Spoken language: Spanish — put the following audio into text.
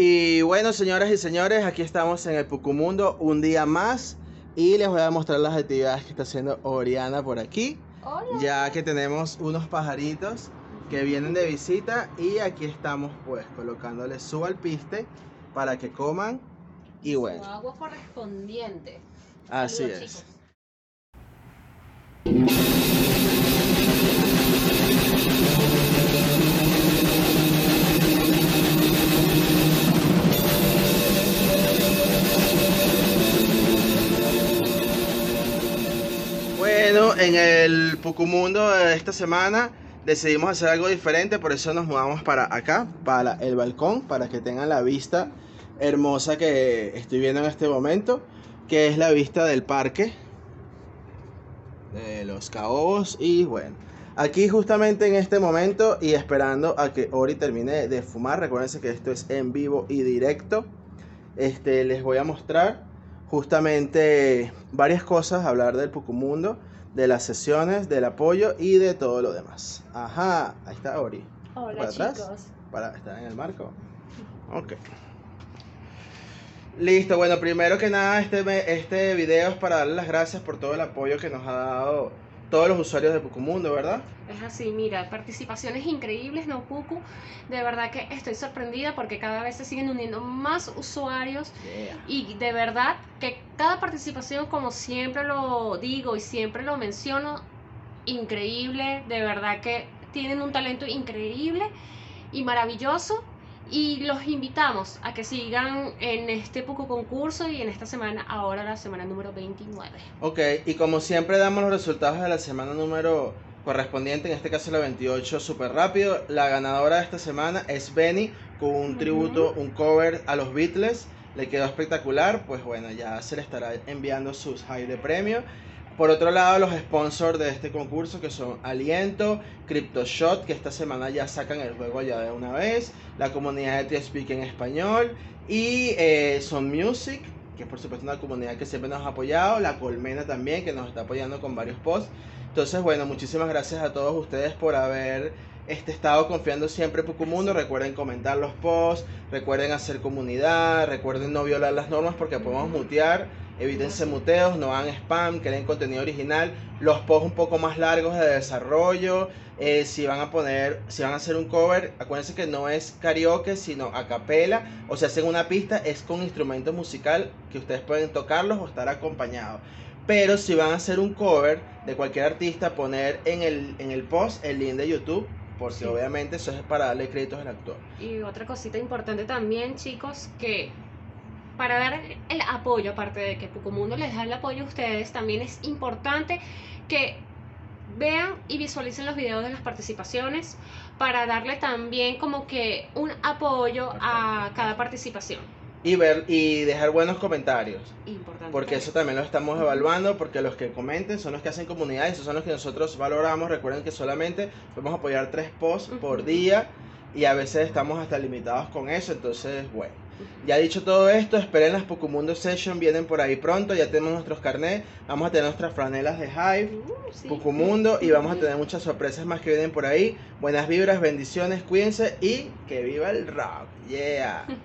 Y bueno, señoras y señores, aquí estamos en el Pucumundo un día más y les voy a mostrar las actividades que está haciendo Oriana por aquí. Hola. Ya que tenemos unos pajaritos que vienen de visita y aquí estamos pues colocándoles su alpiste para que coman y Su bueno, agua correspondiente. así Saludos, es. chicos. Bueno, en el Pucumundo de esta semana decidimos hacer algo diferente, por eso nos mudamos para acá, para el balcón, para que tengan la vista hermosa que estoy viendo en este momento, que es la vista del parque de los caobos y bueno, aquí justamente en este momento y esperando a que Ori termine de fumar, recuérdense que esto es en vivo y directo, este, les voy a mostrar justamente varias cosas, hablar del Pucumundo, de las sesiones, del apoyo y de todo lo demás. Ajá, ahí está Ori. Hola ¿Para atrás? chicos. Para estar en el marco. Ok. Listo, bueno, primero que nada, este, este video es para darle las gracias por todo el apoyo que nos ha dado todos los usuarios de Pucumundo, ¿verdad? Es así, mira, participaciones increíbles, ¿no, Puku? De verdad que estoy sorprendida porque cada vez se siguen uniendo más usuarios y de verdad que cada participación, como siempre lo digo y siempre lo menciono, increíble, de verdad que tienen un talento increíble y maravilloso. Y los invitamos a que sigan en este poco concurso y en esta semana, ahora la semana número 29. Ok, y como siempre damos los resultados de la semana número correspondiente, en este caso la 28, súper rápido. La ganadora de esta semana es Benny, con un tributo, un cover a los Beatles. Le quedó espectacular, pues bueno, ya se le estará enviando sus high de premio. Por otro lado, los sponsors de este concurso que son Aliento, CryptoShot, que esta semana ya sacan el juego ya de una vez, la comunidad de TeamSpeak en español y eh, Son Music, que es por supuesto una comunidad que siempre nos ha apoyado, la Colmena también, que nos está apoyando con varios posts. Entonces, bueno, muchísimas gracias a todos ustedes por haber este, estado confiando siempre en Pucumundo. Recuerden comentar los posts, recuerden hacer comunidad, recuerden no violar las normas porque podemos mutear. Evítense muteos, no hagan spam, creen contenido original. Los posts un poco más largos de desarrollo. eh, si van a poner, si van a hacer un cover, acuérdense que no es karaoke, sino a capela. O si hacen una pista, es con instrumento musical que ustedes pueden tocarlos o estar acompañados. Pero si van a hacer un cover de cualquier artista, poner en el, en el post el link de YouTube, porque Sí. obviamente eso es para darle créditos al actor. Y otra cosita importante también, chicos, que para dar el apoyo, aparte de que Pucomundo les da el apoyo a ustedes, también es importante que vean y visualicen los videos de las participaciones para darle también como que un apoyo a cada participación. Y ver y dejar buenos comentarios. Importante. Porque eso también lo estamos evaluando, porque los que comenten son los que hacen comunidad, esos son los que nosotros valoramos. Recuerden que solamente podemos apoyar tres posts por día y a veces estamos hasta limitados con eso. Entonces, bueno, ya dicho todo esto, esperen las Pocumundo Session, vienen por ahí pronto. Ya tenemos nuestros carnets, vamos a tener nuestras franelas de Hive. Uh, sí. Y vamos a tener muchas sorpresas más que vienen por ahí. Buenas vibras, bendiciones, cuídense y que viva el rock. Yeah.